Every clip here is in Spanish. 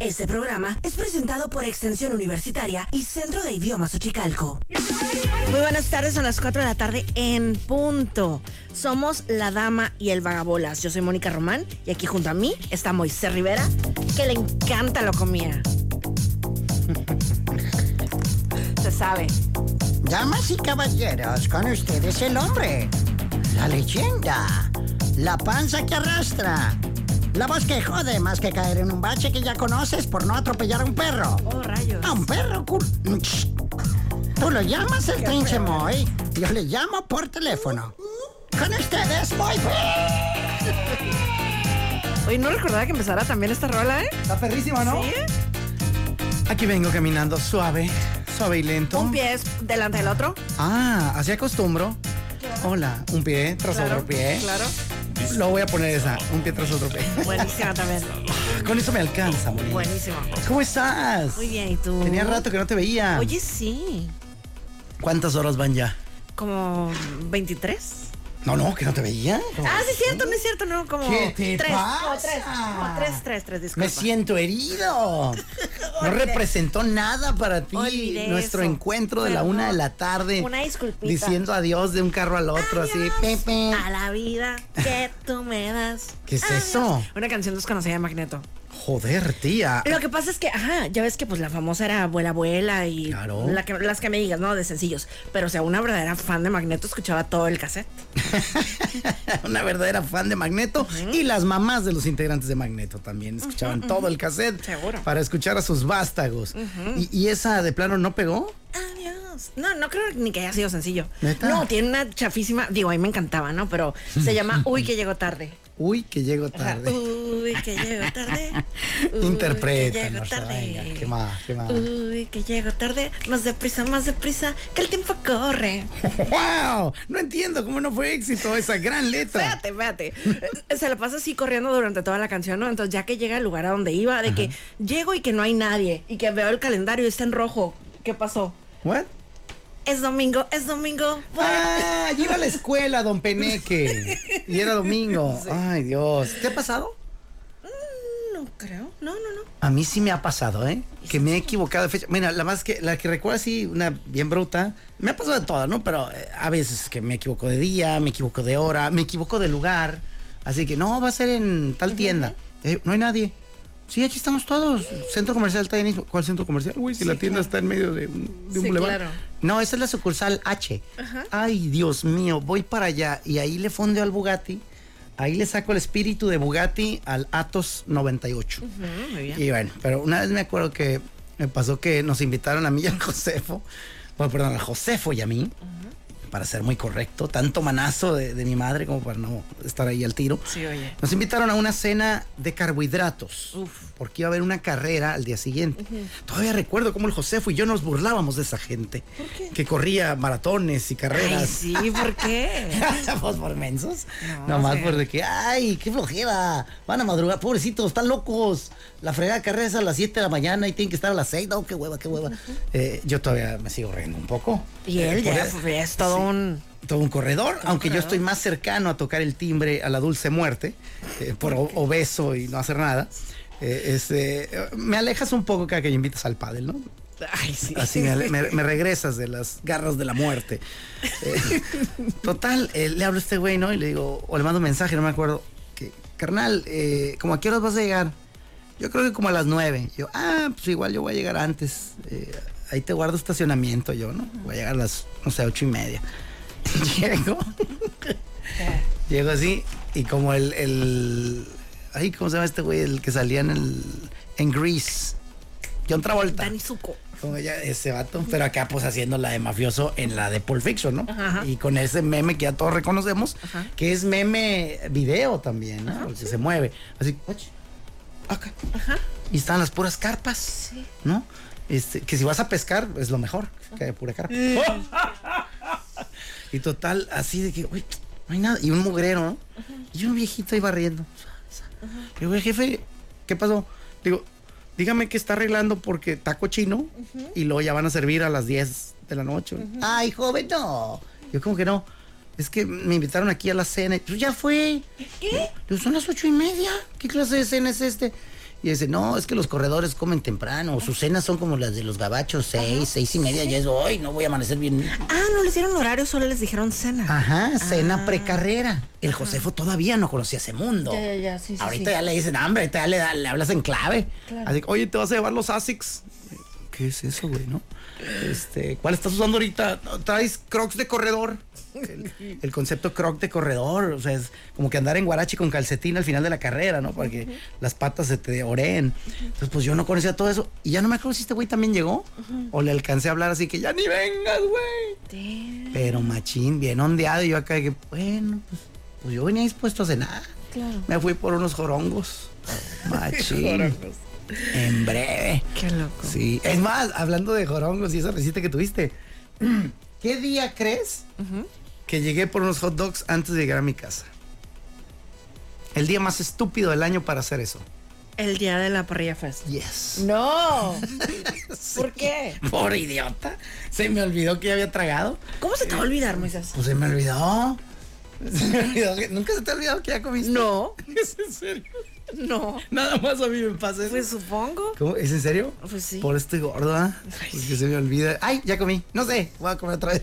Este programa es presentado por Extensión Universitaria y Centro de Idiomas Uchicalco. Muy buenas tardes, son las 4 de la tarde en punto. Somos La Dama y el Vagabolas. Yo soy Mónica Román y aquí junto a mí está Moisés Rivera, que le encanta la comida. Se sabe. Damas y caballeros, con ustedes el hombre, la leyenda, la panza que arrastra, la voz que jode más que caer en un bache que ya conoces por no atropellar a un perro. Oh, rayos. A un perro, cul... Tú lo llamas el trinche Moy, yo le llamo por teléfono. Con ustedes, Moy. Oye, no recordaba que empezara también esta rola, ¿eh? Está perrísima, ¿no? ¿Sí? Aquí vengo caminando suave, suave y lento. Un pie delante del otro. Ah, así acostumbro. Hola, un pie tras Claro, otro pie. Claro. Lo voy a poner esa, un pie tras otro pie. Buenísima también. Con eso me alcanza, Moni. Buenísimo. ¿Cómo estás? Muy bien, ¿y tú? Tenía rato que no te veía. Oye, sí. ¿Cuántas horas van ya? Como 23. No, no, que no te veía. Ah, sí, es cierto, no es cierto, no, como ¿Qué te tres, pasa? tres, tres, tres, tres, disculpa. Me siento herido. No representó nada para ti Olvidé nuestro eso. encuentro de la una de la tarde. Una disculpita. Diciendo adiós de un carro al otro, así. Pepe. A la vida que tú me das. ¿Qué es Adiós. eso? Una canción desconocida de Magneto. Joder, tía. Lo que pasa es que, ajá, ya ves que pues la famosa era Abuela Abuela y Claro. la que- las que me digas, ¿no? De sencillos. Pero o sea, una verdadera fan de Magneto escuchaba todo el cassette. Una verdadera fan de Magneto y las mamás de los integrantes de Magneto también escuchaban todo el cassette Seguro. para escuchar a sus vástagos. ¿Y, y esa de plano no pegó? Adiós. No, no creo ni que haya sido sencillo. ¿Neta? No, tiene una chafísima. Digo, a mí me encantaba, ¿no? Pero se llama Uy, que llegó tarde. Uy, que llego tarde. Uy, que llego tarde. Venga, ¿qué más, qué más? Uy, que llego tarde. Más deprisa, más deprisa. Que el tiempo corre. ¡Wow! No entiendo cómo no fue éxito esa gran letra. Espérate, espérate. Se la pasa así corriendo durante toda la canción, ¿no? Entonces, ya que llega al lugar a donde iba, de que llego y que no hay nadie. Y que veo el calendario y está en rojo. ¿Qué pasó? ¿What? Es domingo, es domingo. Ah, yo iba a la escuela, don Peneque. Y era domingo. Ay, Dios. ¿Te ha pasado? No creo. No, no, no. A mí sí me ha pasado, ¿eh? Que me he equivocado de fecha. Mira, la más que la que recuerdo así, una bien bruta, me ha pasado de todas, ¿no? Pero eh, a veces que me equivoco de día, me equivoco de hora, me equivoco de lugar. Así que no, va a ser en tal tienda. Eh, no hay nadie. Sí, aquí estamos todos. Centro comercial está ahí. ¿Cuál centro comercial? Uy, si la tienda está en medio de un, de un Sí, bulevar. claro. No, esa es la sucursal H. Ay, Dios mío, voy para allá y ahí le fondeo al Bugatti. Ahí le saco el espíritu de Bugatti al Atos 98. Mm, muy bien. Y bueno, pero una vez me acuerdo que me pasó que nos invitaron a mí y a Josefo, bueno, perdón, a Josefo y a mí, para ser muy correcto, tanto manazo de, de mi madre como para no estar ahí al tiro. Sí, oye. Nos invitaron a una cena de carbohidratos. Uf. Porque iba a haber una carrera al día siguiente. Todavía recuerdo cómo el Josefo y yo nos burlábamos de esa gente. Que corría maratones y Ay, carreras. sí, ¿por qué? ¿Pues por mensos? No, Nomás sí. por de que, ay, qué flojera. Van a madrugar, pobrecitos, están locos. La fregada carrera es a las 7 de la mañana y tienen que estar a las 6. No, qué hueva, qué hueva. Eh, yo todavía me sigo riendo un poco. Y Eh, él por ya, es todo Sí. un... todo un corredor, aunque yo corredor. estoy más cercano a tocar el timbre a la dulce muerte, eh, por o- obeso y no hacer nada. Eh, este, me alejas un poco cada que invitas al pádel, ¿no? Ay, sí. Así me, me- me regresas de las garras de la muerte. Eh, total, eh, le hablo a este güey, ¿no? Y le digo, o le mando un mensaje, no me acuerdo, que, carnal, eh, ¿como a qué horas vas a llegar? Yo creo que como a las nueve. Yo, ah, pues igual yo voy a llegar antes. Eh, ahí te guardo estacionamiento yo, ¿no? Voy a llegar a las, no sé, ocho y media. Llego. Llego así y como el, el... Ay, ¿cómo se llama este güey? El que salía en el... En Grease. John Travolta. Dani Zuko. Como ya ese vato, pero acá pues haciendo la de mafioso en la de Pulp Fiction, ¿no? Ajá. Y con ese meme que ya todos reconocemos, Ajá. que es meme video también, ¿no? Porque se mueve. Así, "Ach, acá. Y están las puras carpas, ¿no? Este, que si vas a pescar es lo mejor, que haya pura carpa. y total, así de que, uy, no hay nada. Y un mugrero, ¿no? Y un viejito ahí barriendo. Le digo, jefe, ¿qué pasó? Digo, dígame que está arreglando porque está cochino y luego ya van a servir a las 10 de la noche. Ay, joven, no. Yo como que no. Es que me invitaron aquí a la cena. Pues ya fue. ¿Qué? Digo, son las ocho y media. ¿Qué clase de cena es este? Y dice, no, es que los corredores comen temprano. Sus cenas son como las de los gabachos, seis, seis y media. Ya es hoy, no voy a amanecer bien. Ah, no les dieron horario, solo les dijeron cena. Ajá, cena Ah. precarrera. El Josefo todavía no conocía ese mundo. Ya, ya, ya, sí, sí, Ahorita sí. ya le dicen, hambre, ahorita ya le, le hablas en clave. Claro. Así que, oye, te vas a llevar los ASICs. ¿Qué es eso, güey, no? Este, ¿cuál estás usando ahorita? ¿Traes crocs de corredor? El, el concepto croc de corredor, o sea, es como que andar en guarachi con calcetín al final de la carrera, ¿no? Para que las patas se te oreen. Entonces, pues yo no conocía todo eso. Y ya no me acuerdo si este güey también llegó o le alcancé a hablar así que ya ni vengas, güey. Pero machín, bien ondeado. Y yo acá que, bueno, pues, pues yo venía dispuesto a cenar. Claro. Me fui por unos jorongos. Machín. En breve. Qué loco. Sí. Es más, hablando de jorongos y esa recita que tuviste, ¿qué día crees que llegué por unos hot dogs antes de llegar a mi casa? El día más estúpido del año para hacer eso. El día de la parrilla fest. Yes. No. ¿Por qué? Por idiota. Se me olvidó que ya había tragado. ¿Cómo se te va a olvidar, Moisés? Pues se me olvidó. Se me olvidó. ¿Nunca se te ha olvidado que ya comiste? No, ¿Es en serio? No. Nada más a mí me pasa eso. Pues supongo. ¿Cómo? ¿Es en serio? Pues sí. Por esto ¿ah? Porque se me olvida. Ay, ya comí. No sé, voy a comer otra vez.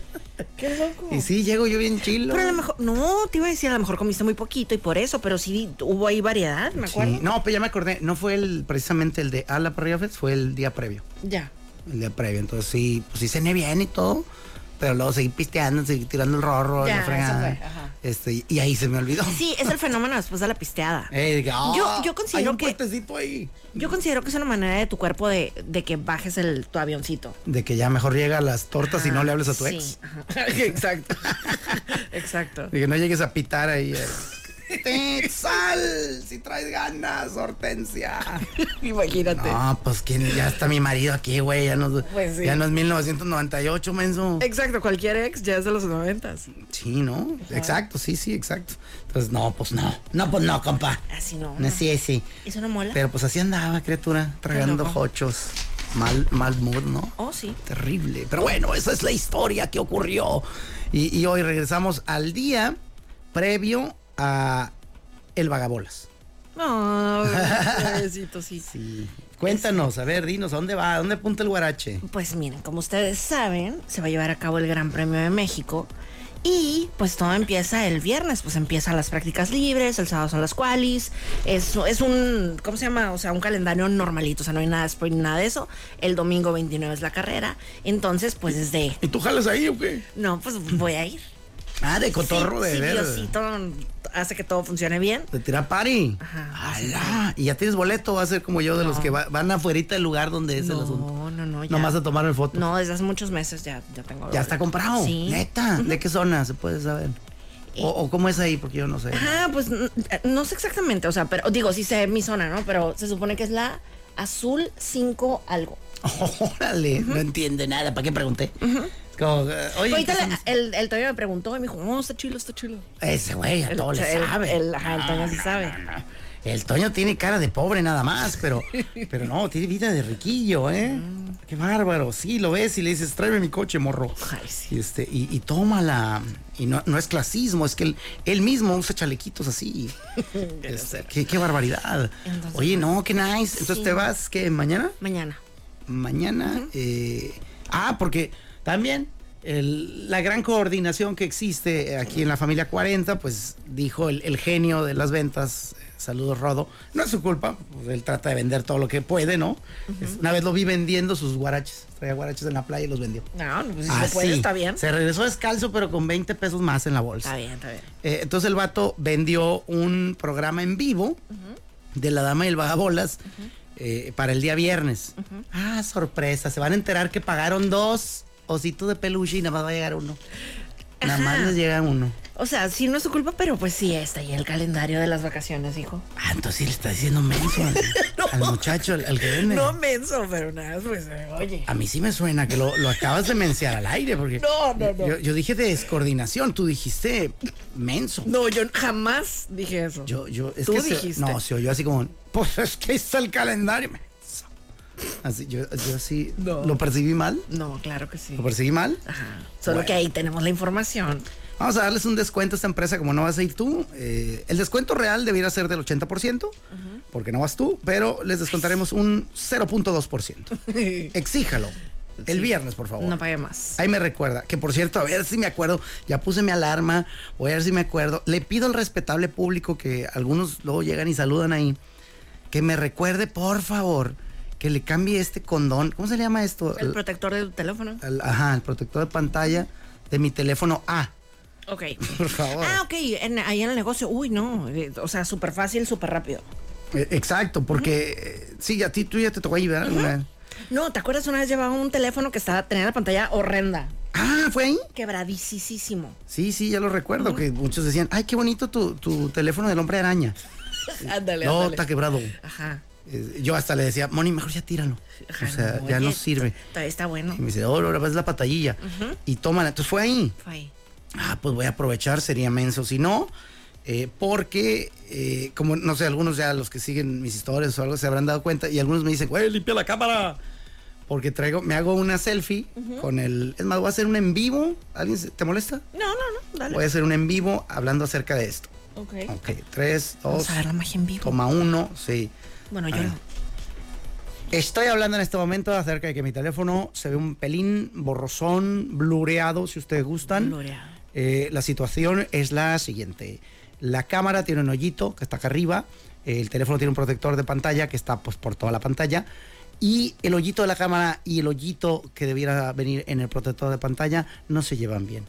Qué loco. Y sí, llego yo bien chilo. Pero a lo mejor, no, te iba a decir, a lo mejor comiste muy poquito y por eso, pero sí hubo ahí variedad, me acuerdo. Sí. No, pero ya me acordé. No fue el precisamente el de a la Parrilla fue el día previo. Ya. El día previo. Entonces sí, pues sí cené bien y todo. Pero luego seguí pisteando, seguí tirando el rorro, Ya, la eso fregada. fue, ajá. Este, y ahí se me olvidó. Sí, es el fenómeno después de la pisteada. Eh, Yo- "Ah, yo considero hay un que- ahí. Yo considero que es una manera de tu cuerpo de, de que bajes el, tu avioncito. De que ya mejor llega a las tortas y no le hables a tu Sí, ex. ajá. Exacto. Exacto. De que no llegues a pitar ahí. Eh. ¡Te sal! Si traes ganas, Hortensia. Imagínate. No, pues ¿quién? ya está mi marido aquí, güey. Ya no, Pues sí. ya no es 1998, menso. Exacto, cualquier ex ya es de los noventas. Sí, ¿no? Exacto, sí, sí, exacto. Entonces, no, pues no. No, pues no, compa. Así no. No, sí, sí. ¿Eso no mola? Pero pues así andaba, criatura, tragando loco. hochos. Mal, mal mood, ¿no? Oh, sí. Terrible. Pero bueno, esa es la historia que ocurrió. Y, y hoy regresamos al día previo a El Vagabolas. No, pobrecito, sí. Sí. Cuéntanos, a ver, dinos, ¿a dónde va? ¿A dónde apunta el guarache? Pues miren, como ustedes saben, se va a llevar a cabo el Gran Premio de México. Y pues todo empieza el viernes, pues empiezan las prácticas libres, el sábado son las qualis, es, es un, ¿cómo se llama? O sea, un calendario normalito, o sea, no hay nada de sprint, nada de eso. El domingo 29 es la carrera, entonces pues desde, ¿Y tú jalas ahí o qué? no, pues voy a ir. Ah, de cotorro Sí, de sí, ver. Diosito hace que todo funcione bien. De tirar party. Ajá, ¡Hala! Y ya tienes boleto, va a ser como yo de los que va- van afuerita del lugar donde es el asunto. No, no, no, ya. Nomás a tomar el foto. No, desde hace muchos meses ya, ya tengo. Ya está comprado. Sí. Neta. ¿De qué zona? Se puede saber. O, o cómo es ahí, porque yo no sé. Ajá, pues n- no sé exactamente, o sea, pero digo, sí sé mi zona, ¿no? Pero se supone que es la azul 5 algo. Órale, no entiende nada. ¿Para qué pregunté? Es como, oye, Ahorita el, el Toño me preguntó y me dijo, no, está chilo, está chilo. ese güey a El- todo le el- sabe. el- ajá, el Toño sí sabe. El Toño tiene cara de pobre nada más, pero, pero no, tiene vida de riquillo, ¿eh? Mm. Qué bárbaro. Sí, lo ves y le dices, tráeme mi coche, morro. Ay, sí. Y, este, y, y tómala. Y no, no es clasismo, es que él, él mismo usa chalequitos así. Este, qué, qué barbaridad. Entonces, Oye, no, qué nice. Entonces te vas, ¿qué? ¿Mañana? Mañana. Mañana. eh, ah, porque también el- la gran coordinación que existe aquí en la familia 40, pues dijo el, el genio de las ventas. eh, Saludos, Rodo. No es su culpa, pues, él trata de vender todo lo que puede, ¿no? Una vez lo vi vendiendo sus guaraches. Traía guaraches en la playa y los vendió. No, no, pues si Así. se puede, está bien. Se regresó descalzo, pero con 20 pesos más en la bolsa. Está bien, está bien. Eh, entonces el vato vendió un programa en vivo de la dama y el vagabolas eh, para el día viernes. Ah, sorpresa. Se van a enterar que pagaron dos ositos de peluche y nada más va a llegar uno. Nada más les llega uno. O sea, sí no es su culpa, pero pues sí está ahí el calendario de las vacaciones, hijo. Ah, entonces sí le está diciendo menso al, al muchacho, al, al que vende. No menso, pero nada, pues eh, oye. A mí sí me suena que lo, lo acabas de menciar al aire, porque No, no, no. Yo, yo dije descoordinación, tú dijiste menso. No, yo jamás dije eso. Yo, yo, es Tú que se- dijiste. no, se oyó así como, pues es que está el calendario. Así, yo, yo sí, No. ¿lo percibí mal? No, claro que sí. ¿Lo percibí mal? Ajá. Solo Bueno. que ahí tenemos la información. Vamos a darles un descuento a esta empresa como no vas a ir tú. Eh, el descuento real debiera ser del 80%, porque no vas tú, pero les descontaremos un 0.2%. Exíjalo. El viernes, por favor. No pagué más. Ahí me recuerda, que por cierto, a ver si me acuerdo, ya puse mi alarma, voy a ver si me acuerdo. Le pido al respetable público que algunos luego llegan y saludan ahí, que me recuerde, por favor, que le cambie este condón. ¿Cómo se le llama esto? El protector de tu teléfono. El- ajá, el protector de pantalla de mi teléfono A. Ok. Por favor. Ah, ok. en- ahí en el negocio. Uy, no. eh, O sea, súper fácil, súper rápido. Eh, Exacto, porque eh, sí, a ti tú ya te tocó ahí, ¿verdad? No, ¿te acuerdas una vez llevaba un teléfono que estaba, tenía la pantalla horrenda? Ah, ¿fue ahí? Quebradicísimo. Sí, sí, ya lo recuerdo, que muchos decían, ay, qué bonito tu, tu teléfono del hombre araña. Ándale, No, ándale. está quebrado. Ajá. Eh, yo hasta le decía, Moni, mejor ya tíralo. Ajá, o sea, ya oye, no sirve. Está bueno. Y me dice, oh, ahora ves la pantallilla. Y tómala. Entonces fue ahí. Fue ahí. Ah, pues voy a aprovechar, sería menso. Si no, eh, porque, eh, como, no sé, algunos ya los que siguen mis historias o algo se habrán dado cuenta y algunos me dicen, güey, limpia la cámara. Porque traigo, me hago una selfie con el... Es más, voy a hacer un en vivo. ¿Alguien se- te molesta? No, no, no. Dale. Voy a hacer un en vivo hablando acerca de esto. ok. Ok, tres, dos, Vamos a ver la magia en vivo. toma uno, sí. Bueno, yo no. Estoy hablando en este momento acerca de que mi teléfono se ve un pelín borrosón, blureado, si ustedes gustan. Blureado. Eh, la situación es la siguiente. La cámara tiene un hoyito que está acá arriba. El teléfono tiene un protector de pantalla que está pues por toda la pantalla. Y el hoyito de la cámara y el hoyito que debiera venir en el protector de pantalla no se llevan bien.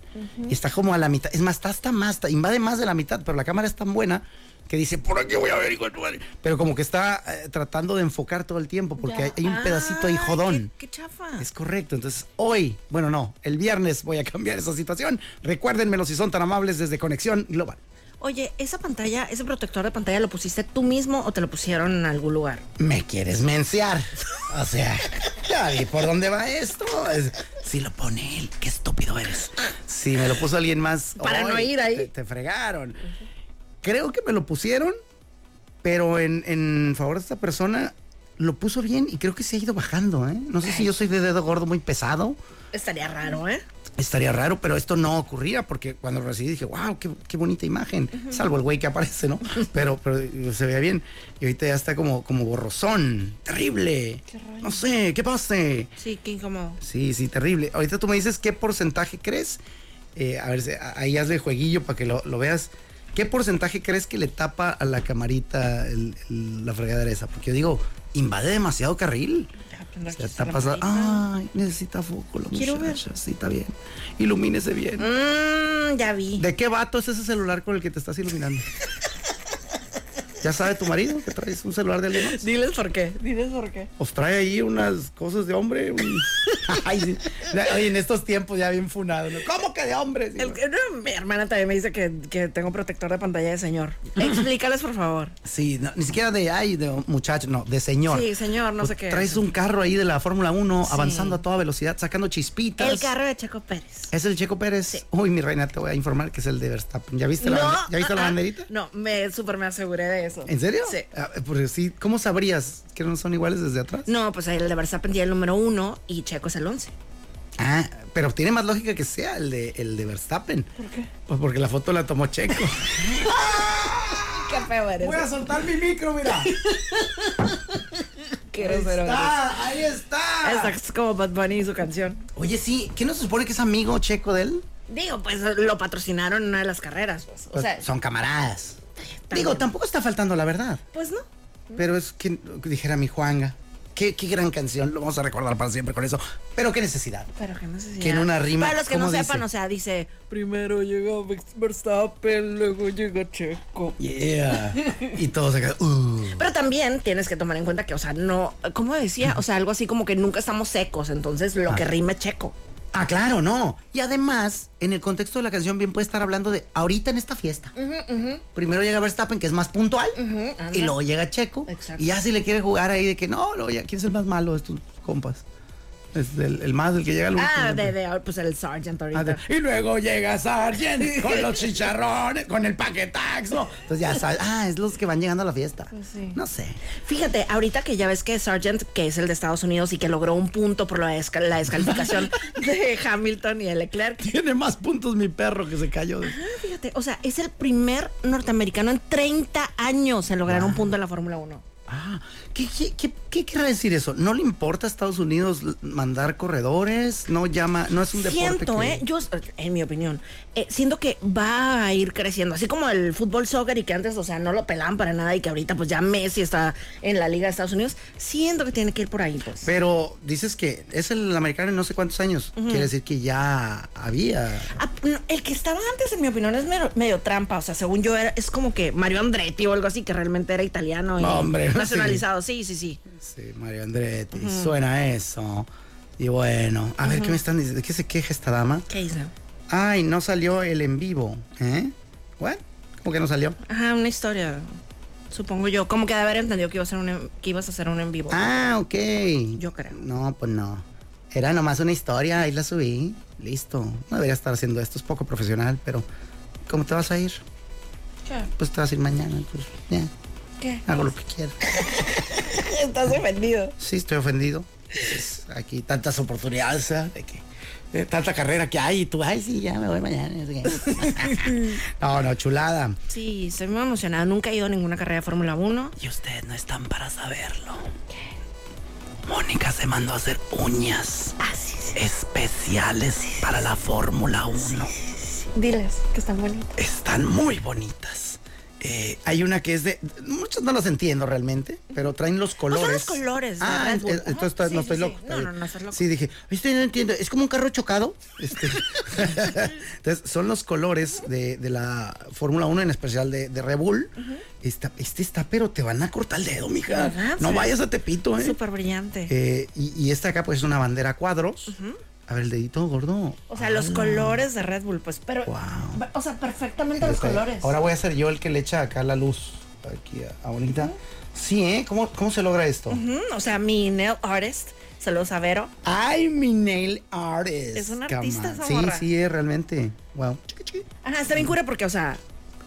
Y está como a la mitad. Es más, está hasta más, está- invade más de la mitad, pero la cámara es tan buena que dice, por aquí voy a ver, hijo de tu madre". Pero como que está eh, tratando de enfocar todo el tiempo porque hay, hay un pedacito ahí jodón. Qué, qué chafa. Es correcto. Entonces, hoy, bueno, no, el viernes voy a cambiar esa situación. Recuérdenmelo si son tan amables desde Conexión Global. Oye, esa pantalla, ese protector de pantalla, ¿lo pusiste tú mismo o te lo pusieron en algún lugar? ¿Me quieres menciar? O sea, ya vi por dónde va esto. Es- si lo pone él, qué estúpido eres. Si me lo puso alguien más. Para no ir ahí. Te, te fregaron. Creo que me lo pusieron, pero en, en favor de esta persona lo puso bien y creo que se ha ido bajando, ¿eh? No sé si yo soy de dedo gordo muy pesado. Estaría raro, ¿eh? Estaría raro, pero esto no ocurría porque cuando lo recibí dije, wow, qué, qué bonita imagen. Salvo el güey que aparece, ¿no? Pero, pero se veía bien. Y ahorita ya está como, como borrosón. Terrible. No sé, ¿qué pasa? Sí, qué incómodo. Sí, sí, terrible. Ahorita tú me dices qué porcentaje crees. Eh, a ver, ahí hazle jueguillo para que lo, lo veas. ¿Qué porcentaje crees que le tapa a la camarita el- el- la fregadera esa? Porque yo digo, invade demasiado carril. Se aquí está pasando. Ay, necesita foco la Quiero ver. Sí, está bien. Ilumínese bien. Mmm, ya vi. ¿De qué vato es ese celular con el que te estás iluminando? ¿Ya sabe tu marido que traes un celular de alguien más? Diles por qué. Diles por qué. Os trae ahí unas cosas de hombre. un- Ay, sí. La- Oye, en estos tiempos ya bien funado. ¿no? ¿Cómo que de hombre? Sí, El- no, mi hermana también me dice que, que tengo protector de pantalla de señor. Explícales, por favor. Sí, no, ni siquiera de ay, de muchacho, no, de señor. Sí, señor, no Pues sé qué. Traes un carro ahí de la Fórmula 1 Sí. avanzando a toda velocidad, sacando chispitas. El carro de Checo Pérez. ¿Es el Checo Pérez? Uy, mi reina, te voy a informar que es el de Verstappen. ¿Ya viste la, No, bande- ¿ya viste la ah, ah, banderita? No, me súper me aseguré de eso. ¿En serio? Sí. Ah, porque sí, ¿cómo sabrías que no son iguales desde atrás? No, pues el de Verstappen tiene el número uno y Checo es el 11. Ah, pero tiene más lógica que sea el de, el de Verstappen. ¿Por qué? Pues porque la foto la tomó Checo. Qué feo eres. Voy a soltar mi micro, mira. Qué ahí grosero está, ahí está. Esa es como Bad Bunny y su canción. Oye, sí, ¿qué no se supone que es amigo Checo de él? Digo, pues lo patrocinaron en una de las carreras, pues. O Pues, sea, son camaradas. también. Digo, tampoco está faltando la verdad. pues no. Pero es que dijera mi Juanga. Qué, qué gran canción, lo vamos a recordar para siempre con eso. Pero qué necesidad. Pero sé si. Que en una rima, Para los que no ¿cómo sepan, dice? o sea, dice: Primero llega Verstappen, luego llega Checo. Yeah. y todos acá. Uh. Pero también tienes que tomar en cuenta que, o sea, no. ¿Cómo decía? O sea, algo así como que nunca estamos secos, entonces lo que rime Checo. Ah, claro, no. Y además, en el contexto de la canción, bien puede estar hablando de ahorita en esta fiesta. Primero llega Verstappen, que es más puntual, y luego llega Checo. Y ya si le quiere jugar ahí de que no, luego ya, ¿quién es el más malo de estos compas? Es el, más, el que llega al último. Ah, de, de, pues el Sargent ahorita. Ah, y luego llega Sargent con los chicharrones, con el paquetaxo. Entonces ya sabes, ah, es los que van llegando a la fiesta. Pues no sé. Fíjate, ahorita que ya ves que Sargent, que es el de Estados Unidos y que logró un punto por la, la descalificación de Hamilton y el Leclerc. Tiene más puntos mi perro que se cayó. fíjate, o sea, es el primer norteamericano en 30 años en lograr un punto en la Fórmula 1. Ah, ¿qué, qué, qué, quiere decir eso? ¿No le importa a Estados Unidos mandar corredores? ¿No llama, no es un deporte Siento, eh, yo, en mi opinión, eh, siento que va a ir creciendo, así como el fútbol soccer y que antes, o sea, no lo pelan para nada y que ahorita pues ya Messi está en la Liga de Estados Unidos, siento que tiene que ir por ahí, pues. Pero dices que es el americano en no sé cuántos años, quiere decir que ya había... Ah, el que estaba antes, en mi opinión, es medio, trampa, o sea, según yo, era, es como que Mario Andretti o algo así, que realmente era italiano. Y, hombre nacionalizado, sí, sí, sí. Sí, Mario Andretti, suena eso. Y bueno, a ver, ¿qué me están diciendo? ¿De qué se queja esta dama? ¿Qué hizo? Ay, no salió el en vivo, ¿eh? ¿What? ¿Cómo que no salió? Ajá, una historia. Supongo yo, como que de haber entendido que, iba a ser un, que ibas a hacer un en vivo. Ah, ok. Yo creo. No, pues no. Era nomás una historia, ahí la subí. Listo. No debería estar haciendo esto, es poco profesional, pero ¿cómo te vas a ir? ¿Qué? Pues te vas a ir mañana, pues ya. ¿Qué? Hago lo que quiera. Estás ofendido. Sí, estoy ofendido. aquí tantas oportunidades, de que tanta carrera que hay y tú, ay, sí, ya me voy mañana. no, no, chulada. Sí, estoy muy emocionada. Nunca he ido a ninguna carrera de Fórmula 1. Y ustedes no están para saberlo. Mónica se mandó a hacer uñas ah, especiales para la Fórmula 1. Diles que están bonitas. Están muy bonitas. Eh, hay una que es de. Muchos no los entiendo realmente, pero traen los colores. son los colores. Ah, entonces no estoy loco. No, no, no loco. Sí, dije, estoy no entiendo. Es como un carro chocado. Este, entonces, son los colores de, la Fórmula 1, en especial de, de Red Bull. este está, pero te van a cortar el dedo, mija. No vayas a Tepito, ¿eh? Súper brillante. Eh, y, esta acá, pues, es una bandera a cuadros. A ver, el dedito gordo. O sea, los colores de Red Bull, pues, pero. O sea, perfectamente los colores. Ahora voy a ser yo el que le echa acá la luz. Aquí a, Bonita. Sí, ¿eh? ¿Cómo, ¿Cómo se logra esto? O sea, mi nail artist. Saludos a Vero. Ay, mi nail artist. Es un artista esa Sí, sí, realmente. Wow. Ajá, está bien cura porque, o sea,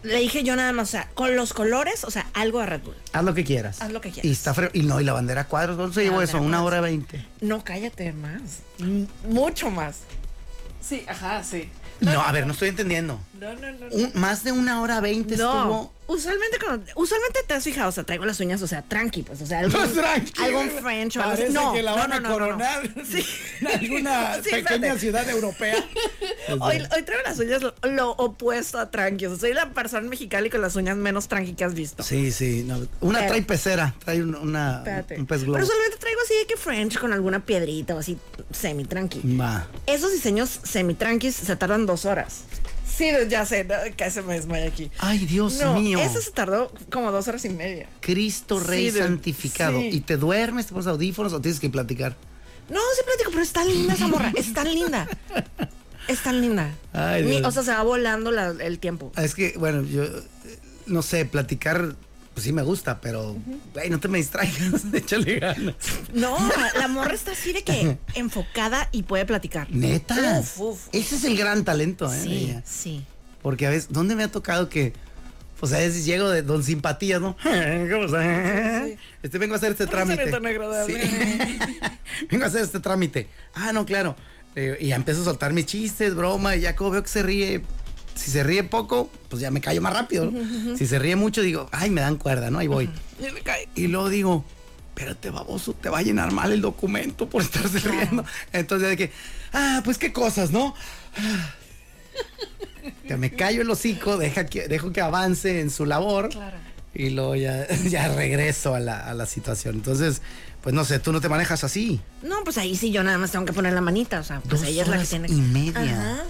le dije yo nada más, o sea, con los colores, o sea, algo a Red Bull. Haz lo que quieras. Haz lo que quieras. Y está frío. Y no, y la bandera cuadros, ¿cuánto se llevó eso? Una hora veinte. No, cállate más. mucho más. Sí, ajá, sí. No, a ver, no estoy entendiendo. No, no, no. más de una hora veinte estuvo usualmente cuando, usualmente te has fijado, o sea, traigo las uñas, o sea, tranqui, pues, o sea, algo, algún French o algo así. No, que la van no, no, a coronar sí. en alguna pequeña ciudad europea. hoy, hoy traigo las uñas lo, opuesto a tranqui, o sea, soy la persona mexicana con las uñas menos tranqui que has visto. Sí, sí, una trae pecera, trae una, un pez globo. Pero usualmente traigo así de que French con alguna piedrita o así semi tranqui. Va. Esos diseños semi tranquis se tardan dos horas. Sí, ya sé, se me desmaya aquí. Ay, Dios mío. Eso se tardó como dos horas y media. Cristo Rey santificado. ¿Y te duermes, te pones audífonos o tienes que platicar? No, sí platico, pero es tan linda esa morra. es tan linda. Es tan linda. Ay, o sea, se va volando el tiempo. Es que, bueno, yo no sé, platicar pues sí me gusta, pero no te me distraigas, échale ganas. No, la morra está así de que enfocada y puede platicar. Neta. Ese es el gran talento, ¿eh? Sí, sí. Porque a veces, ¿dónde me ha tocado que, pues a veces llego de don simpatía, ¿no? ¿Cómo está? Este, vengo a hacer este trámite. vengo a hacer este trámite. Ah, no, claro. Eh, y ya empiezo a soltar mis chistes, broma, y ya como veo que se ríe, si se ríe poco, pues ya me callo más rápido. Si se ríe mucho, digo, ay, me dan cuerda, ¿no? Ahí voy. Y luego digo, espérate, baboso, te va a llenar mal el documento por estarse riendo. Entonces, de que, ah, pues qué cosas, ¿no? que me callo el hocico, deja que, dejo que avance en su labor. Y luego ya, ya regreso a la, a la situación. Entonces, pues no sé, tú no te manejas así. No, pues ahí sí yo nada más tengo que poner la manita, o sea, pues ella es la que tiene y media. Ajá.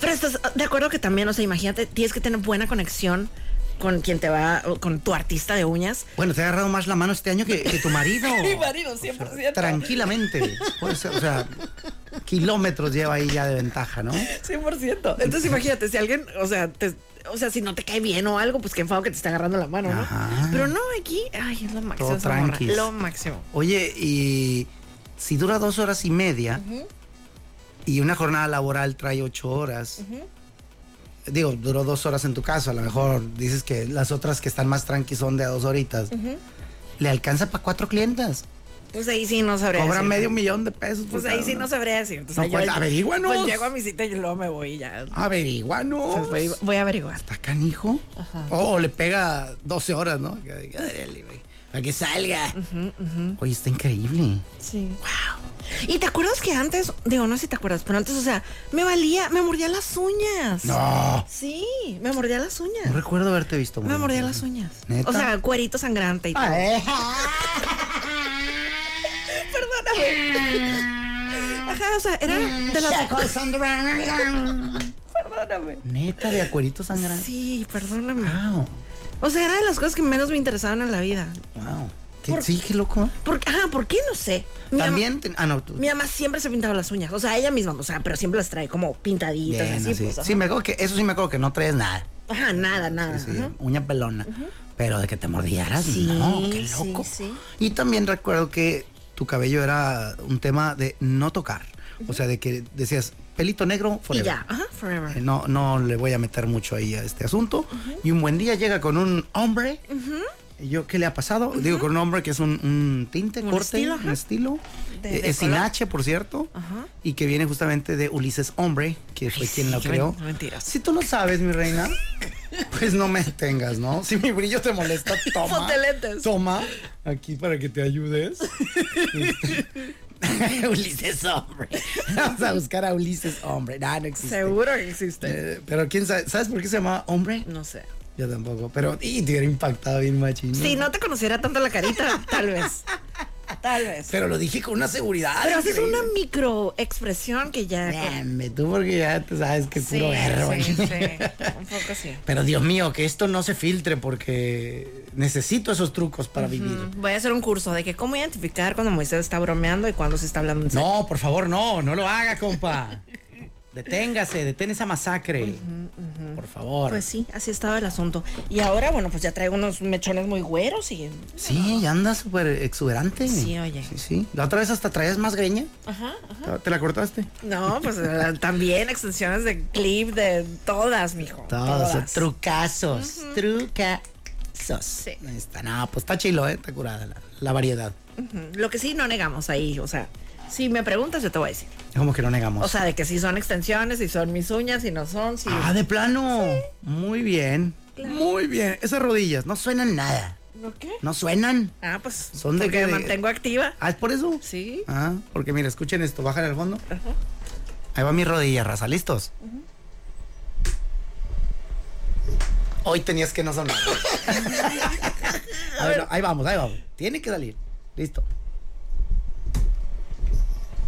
Pero estás de acuerdo que también, o sea, imagínate, tienes que tener buena conexión con quien te va, con tu artista de uñas. Bueno, te ha agarrado más la mano este año que, tu marido. Mi marido, 100%. tranquilamente. Puede ser, o sea, kilómetros lleva ahí ya de ventaja, ¿no? 100%. Entonces imagínate, si alguien, o sea, te, o sea, si no te cae bien o algo, pues qué enfado que te está agarrando la mano, ¿no? Ajá. Pero no, aquí, ay, es lo máximo. Todo. Lo máximo. Oye, y si dura dos horas y media y una jornada laboral trae ocho horas, digo, duró dos horas en tu caso, a lo mejor dices que las otras que están más tranqui son de a dos horitas, le alcanza para cuatro clientas. Pues ahí sí no sabría Cobra decir. medio millón de pesos. Pues ahí sí no sabría decir. Entonces, No, yo- pues, averíguanos. Pues llego a mi cita y luego me voy y ya. Averiguanos. Pues voy, voy a averiguar. ¿Está canijo? O, o le pega 12 horas, ¿no? Que- Para que salga. Oye, está increíble. Sí. Wow. ¿Y te acuerdas que antes, digo, no sé si te acuerdas, pero antes, o sea, me valía, me mordía las uñas. No. Sí, me mordía las uñas. No recuerdo haberte visto. Me mordía las uñas. ¿Neta? O sea, cuerito sangrante y todo. Ah, ¿eh? Perdóname. Ajá, o sea, era de las. Perdóname. Neta, de acuerito sangrante. Sí, perdóname. Wow. O sea, era de las cosas que menos me interesaban en la vida. Wow. ¿Qué, Por- sí, qué loco. ¿Por, ajá, ¿por qué? No sé. Mi También. ah, no, tú. Mi mamá siempre se pintaba las uñas. O sea, ella misma, o sea, pero siempre las trae como pintaditas, Bien, así. así. Pues, sí, me acuerdo que, eso sí me acuerdo que no traes nada. Ajá, nada, nada. Sí, ajá. uña pelona. Pero de que te mordieras, Sí, no, qué sí, loco. sí. Y también recuerdo que tu cabello era un tema de no tocar. O sea, de que decías, pelito negro, Y forever. ya, ajá, forever. Eh, No, no le voy a meter mucho ahí a este asunto. Y un buen día llega con un hombre. Y yo, ¿qué le ha pasado? Digo, con un hombre que es un, un tinte, Un corte, estilo, un estilo. De- Eh, de es sin. H, por cierto. Ajá. Y que viene justamente de Ulises Hombre, que fue Ay, quien sí, lo creó. men- mentiras. Si tú lo sabes, mi reina, pues no me tengas, ¿no? Si mi brillo te molesta, toma. Toma, aquí para que te ayudes. Ulises Hombre. Vamos a buscar a Ulises Hombre. No, no existe. Seguro que existe. Eh, pero quién sabe, ¿sabes por qué se llama hombre? No sé. Yo tampoco, pero y te hubiera impactado bien machín. Si no te conociera tanto la carita, tal vez. Tal vez. Pero lo dije con una seguridad. Pero haces una microexpresión que ya. Dame tú porque ya te sabes que es Sí, puro verbo. sí, aquí. sí. Un poco sí. Pero Dios mío, que esto no se filtre porque necesito esos trucos para vivir. Voy a hacer un curso de que cómo identificar cuando Moisés está bromeando y cuando se está hablando en serio. No, por favor, no, no lo haga, compa. Deténgase, detén esa masacre. Por favor. Pues sí, así estaba el asunto. Y ahora, bueno, pues ya traigo unos mechones muy güeros y. sí, ya anda súper exuberante. Sí, oye. Sí, sí. La otra vez hasta traías más greña. Ajá, ajá. ¿Te la cortaste? No, pues eh, también extensiones de clip de todas, mijo. Todos, todas. trucazos, trucazos. Sí. Ahí está, no, pues está chilo, ¿eh? Está curada la, la variedad. Lo que sí no negamos ahí, o sea, si me preguntas, yo te voy a decir. Como que no negamos. O sea, de que si son extensiones, si son mis uñas, si no son, si. ah, de plano. Muy bien. Muy bien. Esas rodillas no suenan nada. ¿No qué? No suenan. Ah, pues. Son de porque que me mantengo activa. Ah, ¿es por eso? Sí. Ah, porque mira, escuchen esto, bájale al fondo. Ajá. Ahí va mi rodilla, raza, ¿listos? Hoy tenías que no sonar. A ver, no, ahí vamos, ahí vamos. Tiene que salir. Listo.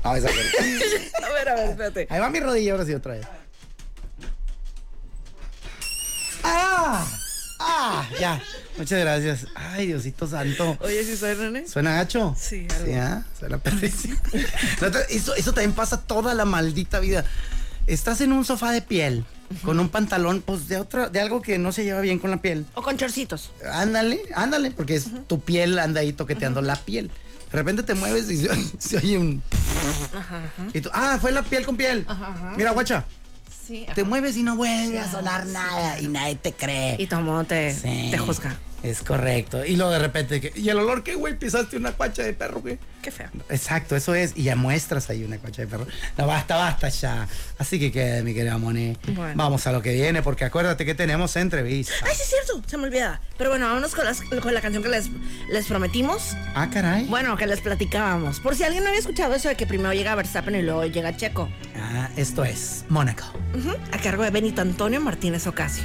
Fue. A ver, a ver, espérate. Ahí va mi rodilla, ahora sí, otra vez. ¡Ah! ¡Ah! Ya. Muchas gracias. Ay, Diosito santo. Oye, si soy René. ¿Suena gacho? Sí, algo. Sí, ¿ah? Suena perrísimo. Eso, eso también pasa toda la maldita vida. Estás en un sofá de piel, con un pantalón, pues de otra, de algo que no se lleva bien con la piel. O con chorcitos. Ándale, ándale, porque es tu piel anda ahí toqueteando la piel. De repente te mueves y se, se oye un. Y tú, ah, fue la piel con piel. Mira, guacha. Sí. Te mueves y no vuelve a sonar nada y nadie te cree. Y Tomo te, Sí. te juzga. Es correcto. Y luego de repente, que, ¿y el olor qué, güey? ¿Pisaste una cuacha de perro, güey? Qué feo. Exacto, eso es. Y ya muestras ahí una cuacha de perro. No, basta, basta ya. Así que quede, mi querida Moni. Bueno. Vamos a lo que viene, porque acuérdate que tenemos entrevista. Ay, sí es cierto, se me olvidaba. Pero bueno, vámonos con, las- con la canción que les, les prometimos. Ah, caray. Bueno, que les platicábamos. Por si alguien no había escuchado eso de que primero llega Verstappen y luego llega Checo. Ah, esto es Mónaco. A cargo de Benito Antonio Martínez Ocasio.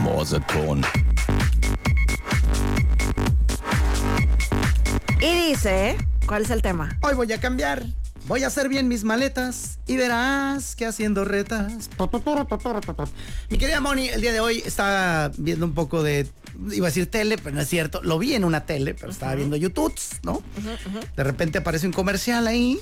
Morseton. Y dice, ¿cuál es el tema? Hoy voy a cambiar. Voy a hacer bien mis maletas y verás que haciendo retas. Mi querida Moni, el día de hoy estaba viendo un poco de. Iba a decir tele, pero no es cierto. Lo vi en una tele, pero estaba viendo YouTube, ¿no? De repente aparece un comercial ahí.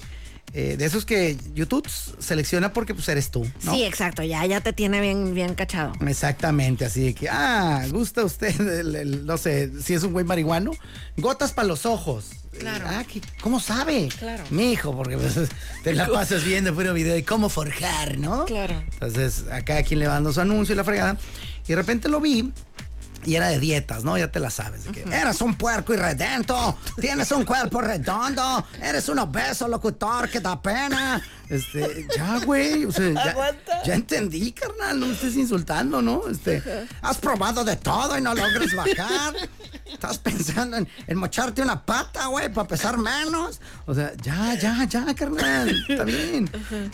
Eh, de esos que YouTube selecciona porque pues eres tú, ¿no? Sí, exacto, ya, ya te tiene bien, bien cachado. Exactamente, así de que, ah, gusta usted, el- el- no sé, si es un güey marihuano, gotas para los ojos. Claro. Ah, ¿qué- ¿cómo sabe? Claro. Mi hijo, porque pues, te la pasas viendo puro video de cómo forjar, ¿no? Claro. Entonces, a cada quien le va dando su anuncio y la fregada. Y de repente lo vi y era de dietas, ¿no? Ya te la sabes. De que eres un puerco irredento, tienes un cuerpo redondo, eres un obeso locutor que da pena. Este, ya, güey, o sea, ya, Aguanta. ya entendí, carnal, no me estés insultando, ¿no? Este, has probado de todo y no logras bajar. Estás pensando en, en mocharte una pata, güey, para pesar menos. O sea, ya, ya, ya, carnal, está bien.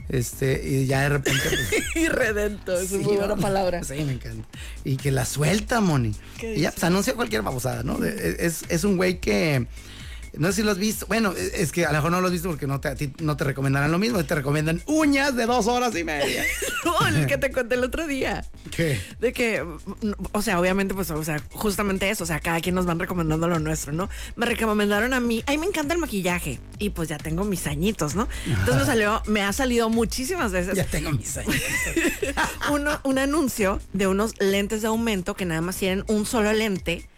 Este, y ya de repente, pues, Irredento, es Sí, una buena palabra. Sí, me encanta. Y que la suelta, Moni. ¿Qué Y ya, pues anuncia cualquier babosada, ¿no? Es, es un güey que. No sé si lo has visto. Bueno, es que a lo mejor no lo has visto porque no te, a ti no te recomendarán lo mismo. Te recomiendan uñas de dos horas y media. No, el que te conté el otro día. ¿Qué? De que, o sea, obviamente, pues, o sea, justamente eso, o sea, cada quien nos van recomendando lo nuestro, ¿no? Me recomendaron a mí, a mí me encanta el maquillaje y pues ya tengo mis añitos, ¿no? Entonces me salió, me ha salido muchísimas veces Ya tengo mis años. uno- un anuncio de unos lentes de aumento que nada más tienen un solo lente.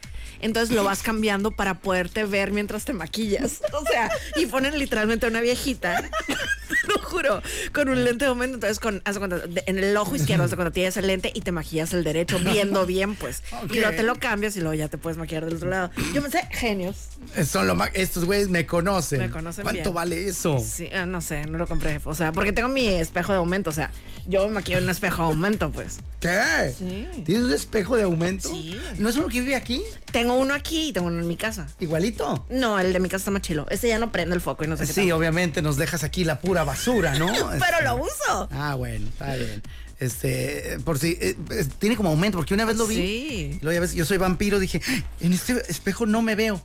Entonces lo vas cambiando para poderte ver mientras te maquillas. O sea, y ponen literalmente a una viejita, te lo juro, con un lente de aumento. Entonces, con, haz cuenta, en el ojo izquierdo, haz cuenta, tienes el lente y te maquillas el derecho, viendo bien, pues. Y luego te lo cambias y luego ya te puedes maquillar del otro lado. Yo pensé, genios. Son lo Estos güeyes me conocen. Me conocen ¿Cuánto bien. vale eso? Sí, ah, no sé, no lo compré. O sea, porque tengo mi espejo de aumento. O sea, yo me maquillo en un espejo de aumento, pues. ¿Qué? Sí. ¿Tienes un espejo de aumento? Sí. ¿No es uno que vive aquí? Tengo uno aquí y tengo uno en mi casa. Igualito. No, el de mi casa está más chilo. Ese ya no prende el foco y no sé qué Sí, tal. obviamente nos dejas aquí la pura basura, ¿no? Pero lo uso. Ah, bueno, está bien. Este, por si, eh, eh, tiene como aumento, porque una vez lo vi. Sí. luego ya ves, yo soy vampiro, dije, "Ah, en este espejo no me veo.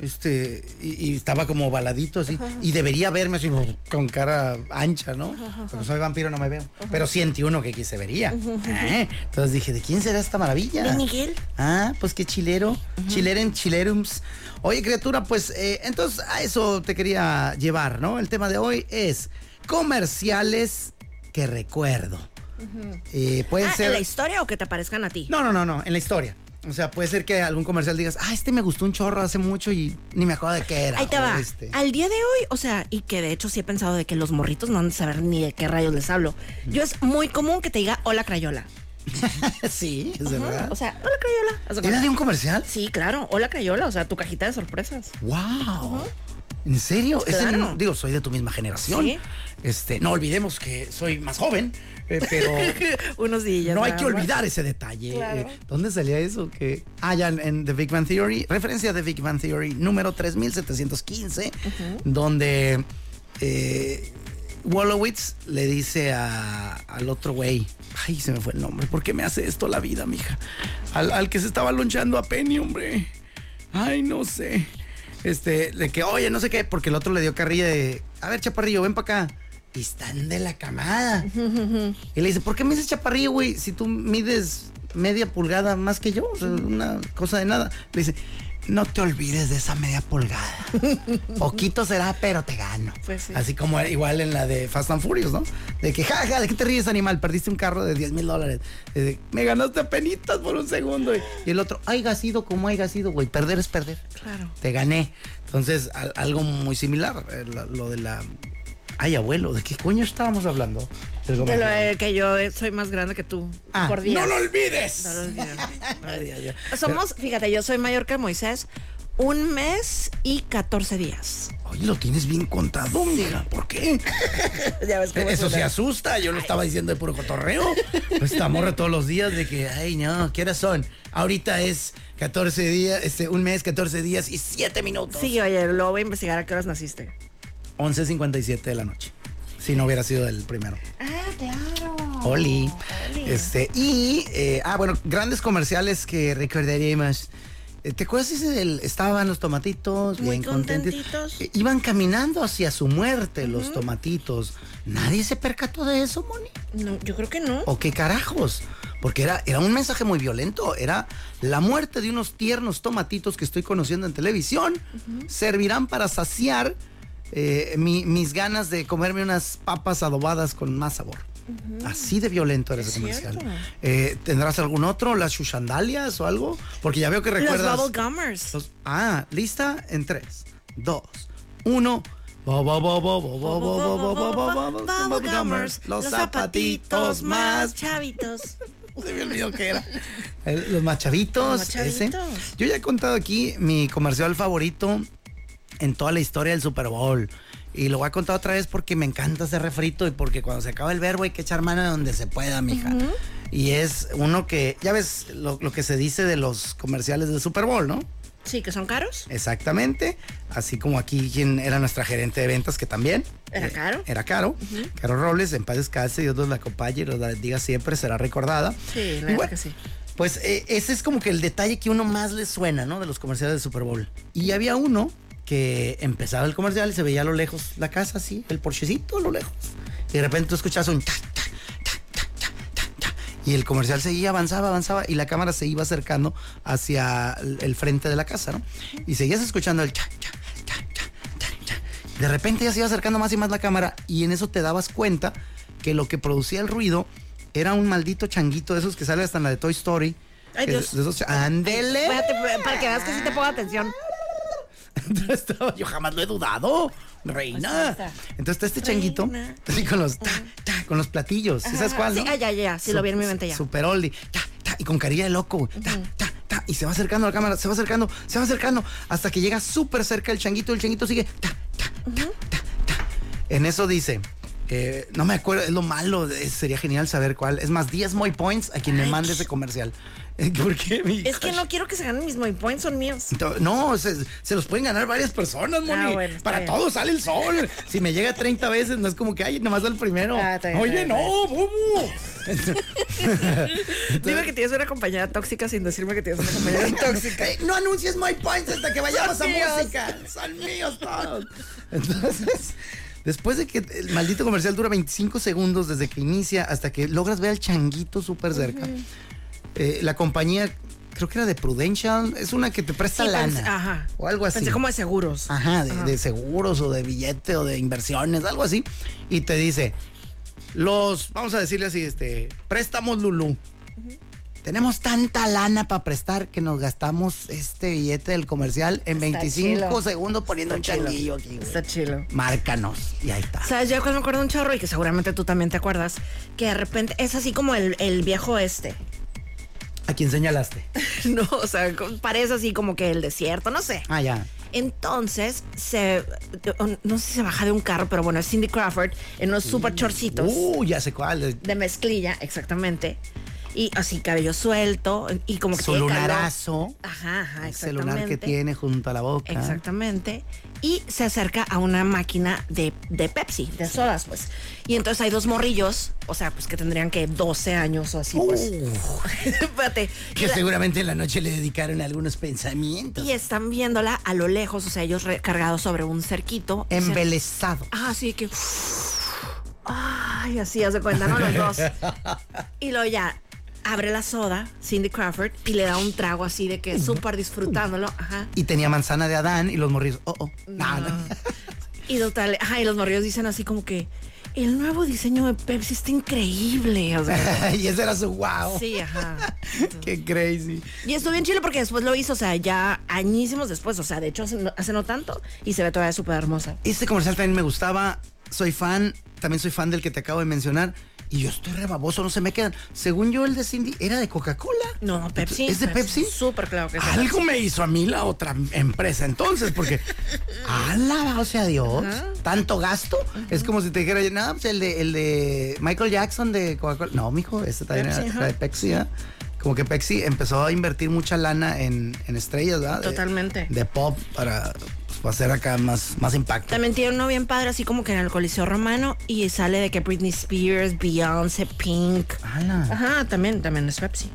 Este, y, y estaba como baladito así. Y debería verme así con cara ancha, ¿no? Pero soy vampiro, no me veo. Pero siente uno que aquí se vería. Ah, Entonces dije, ¿de quién será esta maravilla? De Miguel. Ah, pues qué chilero. Chileren, chilerums. Oye, criatura, pues eh, entonces a eso te quería llevar, ¿no? El tema de hoy es comerciales que recuerdo. Eh, puede Ah, ser. ¿En la historia o que te parezcan a ti? No, no, no, no, en la historia. O sea, puede ser que algún comercial digas, ah, este me gustó un chorro hace mucho y ni me acuerdo de qué era. Ahí te va. este. Al día de hoy, o sea, y que de hecho sí he pensado de que los morritos no han de saber ni de qué rayos les hablo. Yo es muy común que te diga hola crayola. sí, es Ajá, verdad. O sea, hola crayola. ¿Era de un comercial? Sí, claro, hola crayola, o sea, tu cajita de sorpresas. ¡Wow! ¿En serio? Ese Claro. digo, soy de tu misma generación. Sí. Este, no olvidemos que soy más joven, eh, pero Unos días. no hay que olvidar ese detalle. Claro. Eh, ¿Dónde salía eso? Que ah, ya en, The Big Bang Theory, referencia de Big Bang Theory número 3715, donde eh, Wolowitz le dice a- al otro güey, ay, se me fue el nombre, ¿por qué me hace esto la vida, mija? Al, al que se estaba lonchando a Penny, hombre. Ay, no sé. Este, de que, oye, no sé qué, porque el otro le dio carrilla de, a ver, chaparrillo, ven para acá. Y están de la camada. y le dice, ¿por qué me dices chaparrillo, güey? Si tú mides media pulgada más que yo, o sea, una cosa de nada. Le dice, no te olvides de esa media pulgada. Poquito será, pero te gano. Pues sí. Así como igual en la de Fast and Furious, ¿no? De que, jaja, ¿de qué te ríes, animal? Perdiste un carro de 10 mil dólares. De, Me ganaste a penitas por un segundo. Y, y el otro, haya sido como haya sido, güey. Perder es perder. Claro. Te gané. Entonces, al- algo muy similar. eh, lo de la. Ay, abuelo, ¿de qué coño estábamos hablando? De lo comercial. eh, que yo soy más grande que tú. Ah, por día. ¡No lo olvides! No lo. Ay, ay. Somos, fíjate, yo soy mayor que Moisés. Un mes y 14 días. Oye, lo tienes bien contado, mija. ¿Por qué? Ya ves cómo Eso una- asusta. Yo lo estaba diciendo de puro cotorreo. Pues esta morra todos los días de que, ay, no, ¿qué horas son? Ahorita es 14 días, este, un mes, 14 días y 7 minutos. Sí, oye, luego voy a investigar a qué horas naciste. 11.57 de la noche. Si no hubiera sido el primero. Ah, claro. Oli. Este, y, eh, ah, bueno, grandes comerciales que recordaríamos. Eh, ¿Te acuerdas ese estaban los tomatitos Muy bien contentos? contentitos. Eh, iban caminando hacia su muerte los tomatitos. ¿Nadie se percató de eso, Moni? No, yo creo que no. ¿O qué carajos? Porque era, era un mensaje muy violento. Era la muerte de unos tiernos tomatitos que estoy conociendo en televisión. Servirán para saciar eh, mi- mis ganas de comerme unas papas adobadas con más sabor. Así de violento era ese comercial. Eh, ¿Tendrás algún otro? ¿Las chuchandalias o algo? Porque ya veo que Los recuerdas. Bubble Gummers. Los- ah, lista en 3, 2, 1. Bubble Gummers. Los zapatitos más. chavitos. Se me olvidó que era. Los machavitos. Los machavitos. Yo ya he contado aquí mi comercial favorito en toda la historia del Super Bowl. Y lo voy a contar otra vez porque me encanta ese refrito y porque cuando se acaba el verbo hay que echar mano de donde se pueda, mija. Y es uno que, ya ves lo, lo que se dice de los comerciales del Super Bowl, ¿no? Sí, que son caros. Exactamente. Así como aquí quien era nuestra gerente de ventas, que también. ¿Era eh, Caro? Era Caro. Caro Robles, en paz descanse, Dios nos la acompañe y nos la bendiga siempre, será recordada. Sí, la verdad bueno, que sí. Pues eh, ese es como que el detalle que uno más le suena, ¿no? De los comerciales de Super Bowl. Y había uno que empezaba el comercial y se veía a lo lejos la casa, así, el porchecito a lo lejos. Y de repente tú escuchas un ta, ta, ta. Y el comercial seguía, avanzaba, avanzaba y la cámara se iba acercando hacia el, frente de la casa, ¿no? Y seguías escuchando el ta, ta, ta. De repente ya se iba acercando más y más la cámara y en eso te dabas cuenta que lo que producía el ruido era un maldito changuito de esos que sale hasta en la de Toy Story. Ay, Dios. de esos cha- ¡Ándele! Espérate, para que veas que sí te pongo atención. Entonces estaba- yo jamás lo he dudado, reina. Pues. Entonces está este changuito así con los ta, ta, con los platillos. ¿Sí ¿Sabes cuál? sí, no? ya, ya, sí lo vi en mi mente ya. Super oldie. Ta, ta, y con carilla de loco. Ta, ta, ta, y se va acercando a la cámara, se va acercando, se va acercando, hasta que llega súper cerca el changuito. El changuito sigue. Ta, ta, ta, ta, ta. En eso dice. Eh, no me acuerdo, es lo malo, eh, sería genial saber cuál. Es más, 10 Moy Points a quien me mande ese comercial. ¿Por qué, mi Es que no quiero que se ganen mis muy points, son míos. No, se, se los pueden ganar varias personas, Moni. Ah, bueno, Para bien. todos sale el sol. Si me llega 30 veces, no es como que, ay, nomás al primero. Ah, bien, Oye, no, bubu. Dime que tienes una compañera tóxica sin decirme que tienes una compañera tóxica. Eh, no anuncies My Points hasta que vayamos Son a míos. música. Son míos todos. Entonces, después de que el maldito comercial dura 25 segundos desde que inicia hasta que logras ver al changuito súper cerca, eh, la compañía, creo que era de Prudential, es una que te presta Sí, lana. pensé- ajá. O algo así. Pensé como de seguros. Ajá, de, de seguros o de billete o de inversiones, algo así. Y te dice, los, vamos a decirle así, este, préstamos Lulú. Tenemos tanta lana para prestar que nos gastamos este billete del comercial en Está 25 chilo. segundos poniendo Está un changuillo aquí. güey. Está chilo. Márcanos. Y ahí está. ¿Sabes? Yo cuando me acuerdo un chorro y que seguramente tú también te acuerdas, que de repente es así como el, el viejo este. ¿A quién señalaste? No, o sea, parece así como que el desierto, no sé. Ah, ya. Entonces, se, no sé si se baja de un carro, pero bueno, es Cindy Crawford en unos super chorcitos Uh, ya sé cuál. de mezclilla, exactamente. Y así cabello suelto y como que lunarazo. Ajá, ajá, El celular que exactamente. tiene junto a la boca. Exactamente. Y se acerca a una máquina de, de Pepsi, de sodas, pues. Y entonces hay dos morrillos, o sea, pues que tendrían que 12 años o así, pues. Espérate. Que La- seguramente en la noche le dedicaron algunos pensamientos. y están viéndola a lo lejos, o sea, ellos recargados sobre un cerquito. Embelesado. Ah, así que. Ay, así, haz de cuenta, ¿no? Los dos. Y luego ya abre la soda, Cindy Crawford, y le da un trago así de que súper disfrutándolo. Ajá. Y tenía manzana de Adán y los morrillos. Oh, oh. No, no. Y total, ajá, y los morrillos dicen así como que. El nuevo diseño de Pepsi está increíble. O sea, y ese era su wow. sí, ajá. Qué crazy. Y estuvo bien chile porque después lo hizo, o sea, ya añísimos después, o sea, de hecho hace, no- hace no tanto y se ve todavía súper hermosa. Este comercial también me gustaba. Soy fan. También soy fan del que te acabo de mencionar. Y yo estoy rebaboso, no se me quedan. Según yo, el de Cindy era de Coca-Cola. No, Pepsi. ¿Es de Pepsi? Súper claro que sí. Algo me hizo a mí la otra empresa entonces, porque alabado sea Dios, tanto gasto. Es como si te dijera, no, pues el de, el de Michael Jackson de Coca-Cola. No, mijo, este también Pepsi, era, de Pepsi. ¿eh? Como que Pepsi empezó a invertir mucha lana en, en estrellas, ¿verdad? De- Totalmente. De, pop para, pues, para hacer acá más, más impacto. También tiene uno bien padre, así como que en el Coliseo Romano, y sale de que Britney Spears, Beyoncé, Pink. Ala. Ajá, también, también es Pepsi.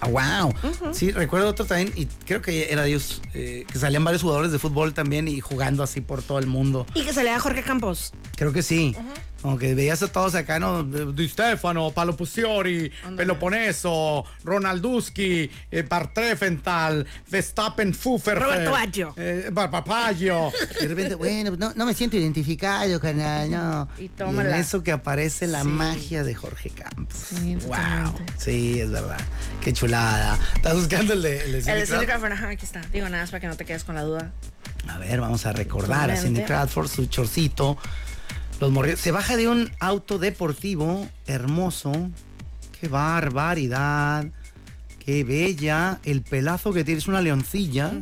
Ah, wow. Sí, recuerdo otro también, y creo que era ellos, eh, que salían varios jugadores de fútbol también y jugando así por todo el mundo. Y que salía Jorge Campos. Creo que sí. Como que veías a todos acá, ¿no? Di Stefano, Palo Pusiori, Peloponeso, Ronalduski, eh, Bartrefental, Verstappen Fufer. Roberto Baggio. Eh, Bar- Papaggio. Y de repente, bueno, no, no me siento identificado, canal, no. Y tómala. eso que aparece la Sí. magia de Jorge Campos. Sí, wow. Sí, es verdad. Qué chulada. ¿Estás buscando el de, el de El Cindy de Cindy Crawford? Crawford, ajá, aquí está. Digo nada más para que no te quedes con la duda. A ver, vamos a recordar a. Cindy Crawford, su chorcito. Los morri- Se baja de un auto deportivo hermoso. Qué barbaridad. Qué bella. El pelazo que tiene es una leoncilla.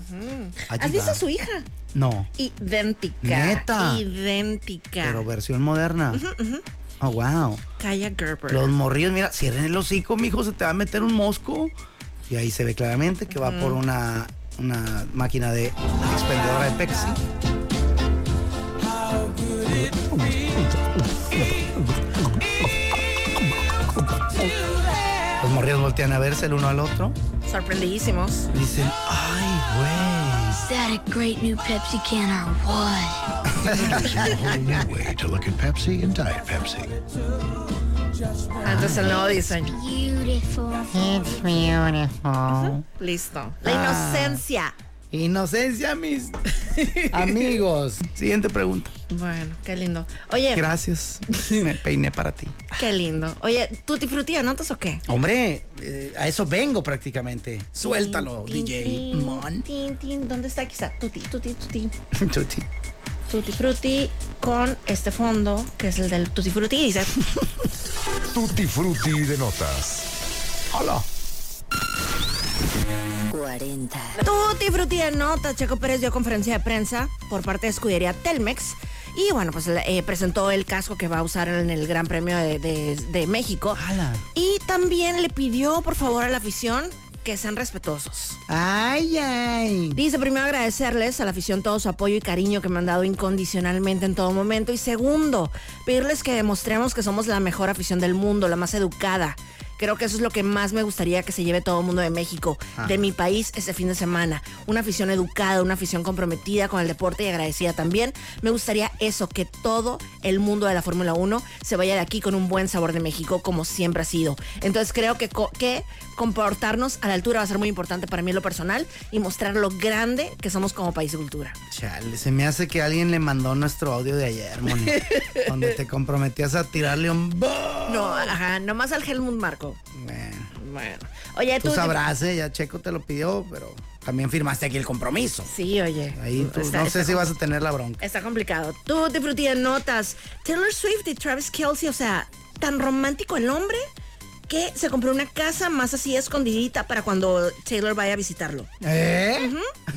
Allí ¿Has visto a su hija? No, Idéntica. ¿Neta? Idéntica. pero versión moderna. Oh, wow. Kaya Gerber. Los morrillos, mira, cierren el hocico, mijo, se te va a meter un mosco. Y ahí se ve claramente que va por una, una máquina de expendedora de Pepsi. Voltean a verse el uno al otro. Sorprendidísimos. Dicen, ay, güey. Is that a great new Pepsi can or what? Introducing a whole new way to look at Pepsi and Diet Pepsi. Entonces el nuevo diseño. Beautiful. It's beautiful. Listo. La Ah. inocencia. Inocencia, mis amigos. Siguiente pregunta. Bueno, qué lindo. Oye, Gracias. Me peiné para ti. qué lindo. Oye, ¿Tutti Frutti anotas o qué? Hombre, eh, a eso vengo prácticamente. Suéltalo, DJ. tin, Mon. tin, tin. ¿Dónde está? Aquí está. Tutti, tutti, tutti. Tuti. Tutti Frutti con este fondo, que es el del Tutti Frutti. Dice, Tutti Frutti de notas. Hola. 40. Tutti Frutti de notas. Checo Pérez dio conferencia de prensa por parte de escudería Telmex. Y bueno, pues eh, presentó el casco que va a usar en el Gran Premio de, de- de México. Ala. Y también le pidió, por favor, a la afición que sean respetuosos. Ay, ay. Dice primero agradecerles a la afición todo su apoyo y cariño que me han dado incondicionalmente en todo momento. Y segundo, pedirles que demostremos que somos la mejor afición del mundo, la más educada. Creo que eso es lo que más me gustaría que se lleve todo el mundo de México, de mi país, ese fin de semana. Una afición educada, una afición comprometida con el deporte y agradecida también. Me gustaría eso, que todo el mundo de la Fórmula 1 se vaya de aquí con un buen sabor de México, como siempre ha sido. Entonces creo que, que comportarnos a la altura va a ser muy importante para mí en lo personal y mostrar lo grande que somos como país de cultura. Chale, se me hace que alguien le mandó nuestro audio de ayer, Moni. donde te comprometías a tirarle un... No, ajá, nomás al Helmut Marco. Bueno, Bueno. Oye, tú. tú sabrás, ¿eh? Ya Checo te lo pidió, pero también firmaste aquí el compromiso. Sí, oye. Ahí tú, Está- no está sé si vas a tener la bronca. Está complicado. Tú te frutillas notas. Taylor Swift y Travis Kelsey, o sea, tan romántico el hombre que se compró una casa más así escondidita para cuando Taylor vaya a visitarlo. ¿Eh?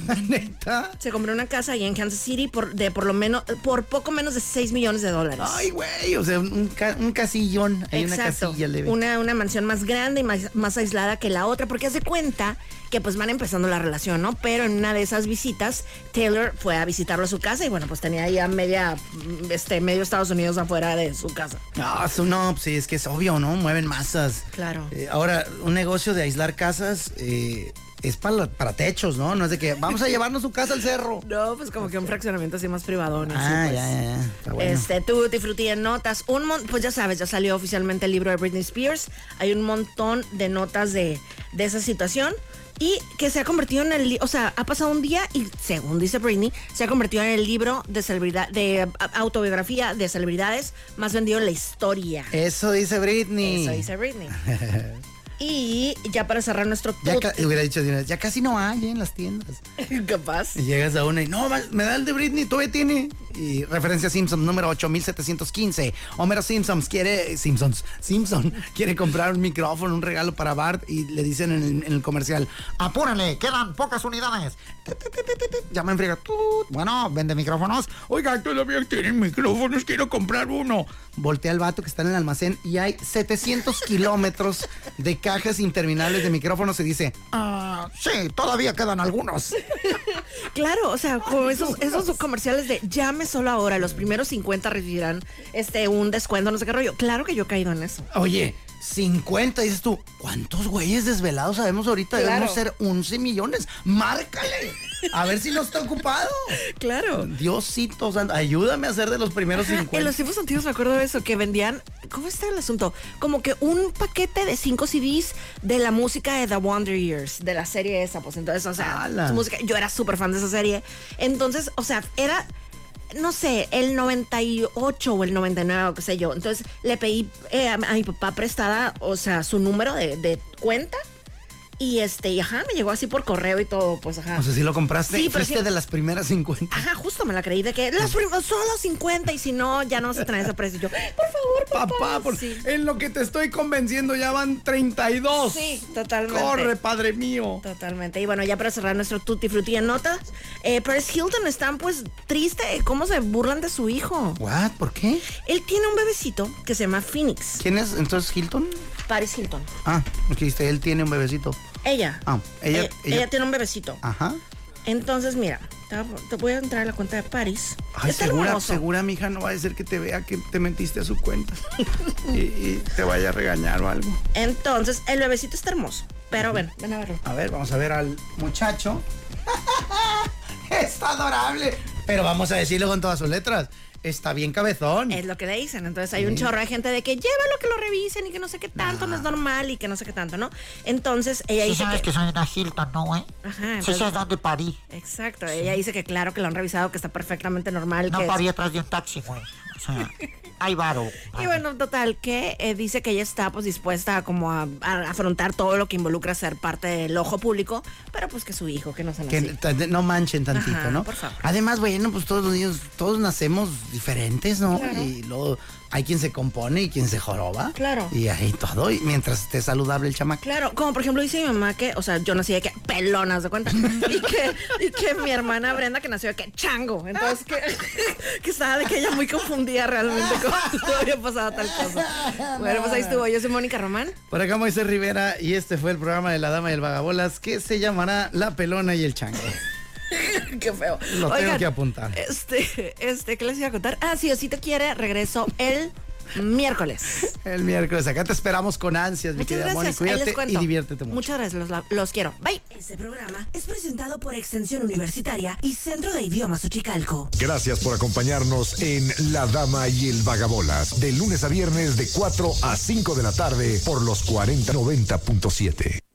¿Neta? Se compró una casa ahí en Kansas City por, de por lo menos, por poco menos de 6 millones de dólares. Ay, güey, o sea, un, ca- un casillón. Hay una Exacto. casilla leve. Una, una mansión más grande y más, más aislada que la otra, porque hace cuenta que pues van empezando la relación, ¿no? Pero en una de esas visitas, Taylor fue a visitarlo a su casa y bueno, pues tenía ahí a media, mm, este, medio Estados Unidos afuera de su casa. No, eso no, pues sí, es que es obvio, ¿no? Mueven masas. Claro. Eh, ahora, un negocio de aislar casas eh, es para, para techos, ¿no? No es de que vamos a llevarnos su casa al cerro. No, pues como que un fraccionamiento así más privadón. así, Ah, pues. ya, ya, ya. Está bueno. Este, Tutti Frutti en notas. Un mon- pues ya sabes, ya salió oficialmente el libro de Britney Spears. Hay un montón de notas de, de esa situación. Y que se ha convertido en el, o sea, ha pasado un día y según dice Britney, se ha convertido en el libro de celebridad, de autobiografía de celebridades más vendido en la historia. Eso dice Britney. Eso dice Britney. y ya para cerrar nuestro Ya ca- hubiera dicho, ya casi no hay ¿eh? en las tiendas. capaz. Y llegas a una y, no, me da el de Britney, todavía tiene. Y referencia Simpsons número 8715. Homero Simpsons quiere Simpsons Simpson quiere comprar un micrófono, un regalo para Bart y le dicen en el, en el comercial, Apúrale, quedan pocas unidades. llama en friega. Bueno, vende micrófonos. Oiga, todavía tienen micrófonos, quiero comprar uno. Voltea al vato que está en el almacén y hay 700 kilómetros de cajas interminables de micrófonos y dice, Ah, sí, todavía quedan algunos. Claro, o sea, como esos, esos comerciales de llame solo ahora, los primeros 50 recibirán este un descuento, no sé qué rollo. Claro que yo he caído en eso. oye, 50, dices tú, ¿cuántos güeyes desvelados sabemos ahorita? Claro. Debemos ser 11 millones. Márcale, a ver si no está ocupado. Claro. Diosito ayúdame a ser de los primeros Ajá, 50. En los tiempos antiguos me acuerdo de eso, que vendían, ¿cómo está el asunto? Como que un paquete de cinco CDs de la música de The Wonder Years, de la serie esa, pues entonces, o sea, su música, yo era súper fan de esa serie. Entonces, o sea, era, no sé, el 98 o el 99 o qué sé yo. Entonces le pedí eh, a, a mi papá prestada, o sea, su número de, de cuenta. Y este, y ajá, me llegó así por correo y todo, pues ajá. O sea, si lo compraste, Sí, pero fuiste sí- de las primeras 50. Ajá, justo me la creí de que las primeras solo 50 y si no, ya no se trae ese precio. Yo, por favor, papá. Papá, por- Sí. en lo que te estoy convenciendo ya van 32. Sí, totalmente. Corre, padre mío. Totalmente. Y bueno, ya para cerrar nuestro tutti frutti en notas, eh, Paris Hilton están pues triste cómo se burlan de su hijo. What? ¿Por qué? Él tiene un bebecito que se llama Phoenix. ¿Quién es entonces Hilton? Paris Hilton. Ah, dijiste, él tiene un bebecito. Ella. Ah, ella- Eh, ella- ella tiene un bebecito. Ajá. Entonces, mira, te voy a- entrar a la cuenta de Paris. Ay, Está segura, hermoso. segura, mi hija, no va a ser que te vea que te metiste a su cuenta y, y te vaya a regañar o algo. Entonces, el bebecito está hermoso. Pero ven, ven a verlo. A ver, vamos a ver al muchacho. Está adorable. Pero vamos a decirlo con todas sus letras. Está bien cabezón. Es lo que le dicen. Entonces hay un chorro de gente de que llévalo que lo revisen y que no sé qué tanto, no es normal y que no sé qué tanto, ¿no? Entonces ella Sí dice sabes que... que soy una Hilton, ¿no, güey? Ajá, Sí entonces- sabes dónde parí. Exacto, ella dice que claro que lo han revisado, que está perfectamente normal. No que es- parí atrás de un taxi, güey. O sea, hay varo. Y bueno, total, que eh, dice que ella está pues dispuesta a como a, a afrontar todo lo que involucra ser parte del ojo público, pero pues que su hijo, que no se Que no manchen tantito, Ajá, ¿no? por favor. Además, bueno, pues todos los niños, todos nacemos diferentes, ¿no? Y luego hay quien se compone y quien se joroba. Claro. Y ahí todo, y mientras esté saludable el chamaco. Claro, como por ejemplo dice mi mamá que, o sea, yo nací de que pelonas de cuenta. Y que, y que mi hermana Brenda que nació de que chango. Entonces que, que estaba de que ella muy confundida realmente con había pasado tal cosa. Bueno, pues ahí estuvo. Yo soy Mónica Román. Por acá Moisés Rivera y este fue el programa de La Dama y el Vagabolas que se llamará La Pelona y el Chango. Qué feo. Lo tengo que apuntar. Este, este, ¿qué les iba a contar? Ah, sí, o si te quiere, regreso el miércoles. El miércoles. Acá te esperamos con ansias, mi Muchas querida Cuídate y diviértete mucho. Muchas gracias, los, los quiero. Bye. Este programa es presentado por Extensión Universitaria y Centro de Idiomas Uchicalco. Gracias por acompañarnos en La Dama y el Vagabolas, de lunes a viernes de 4 a 5 de la tarde por los 4090.7.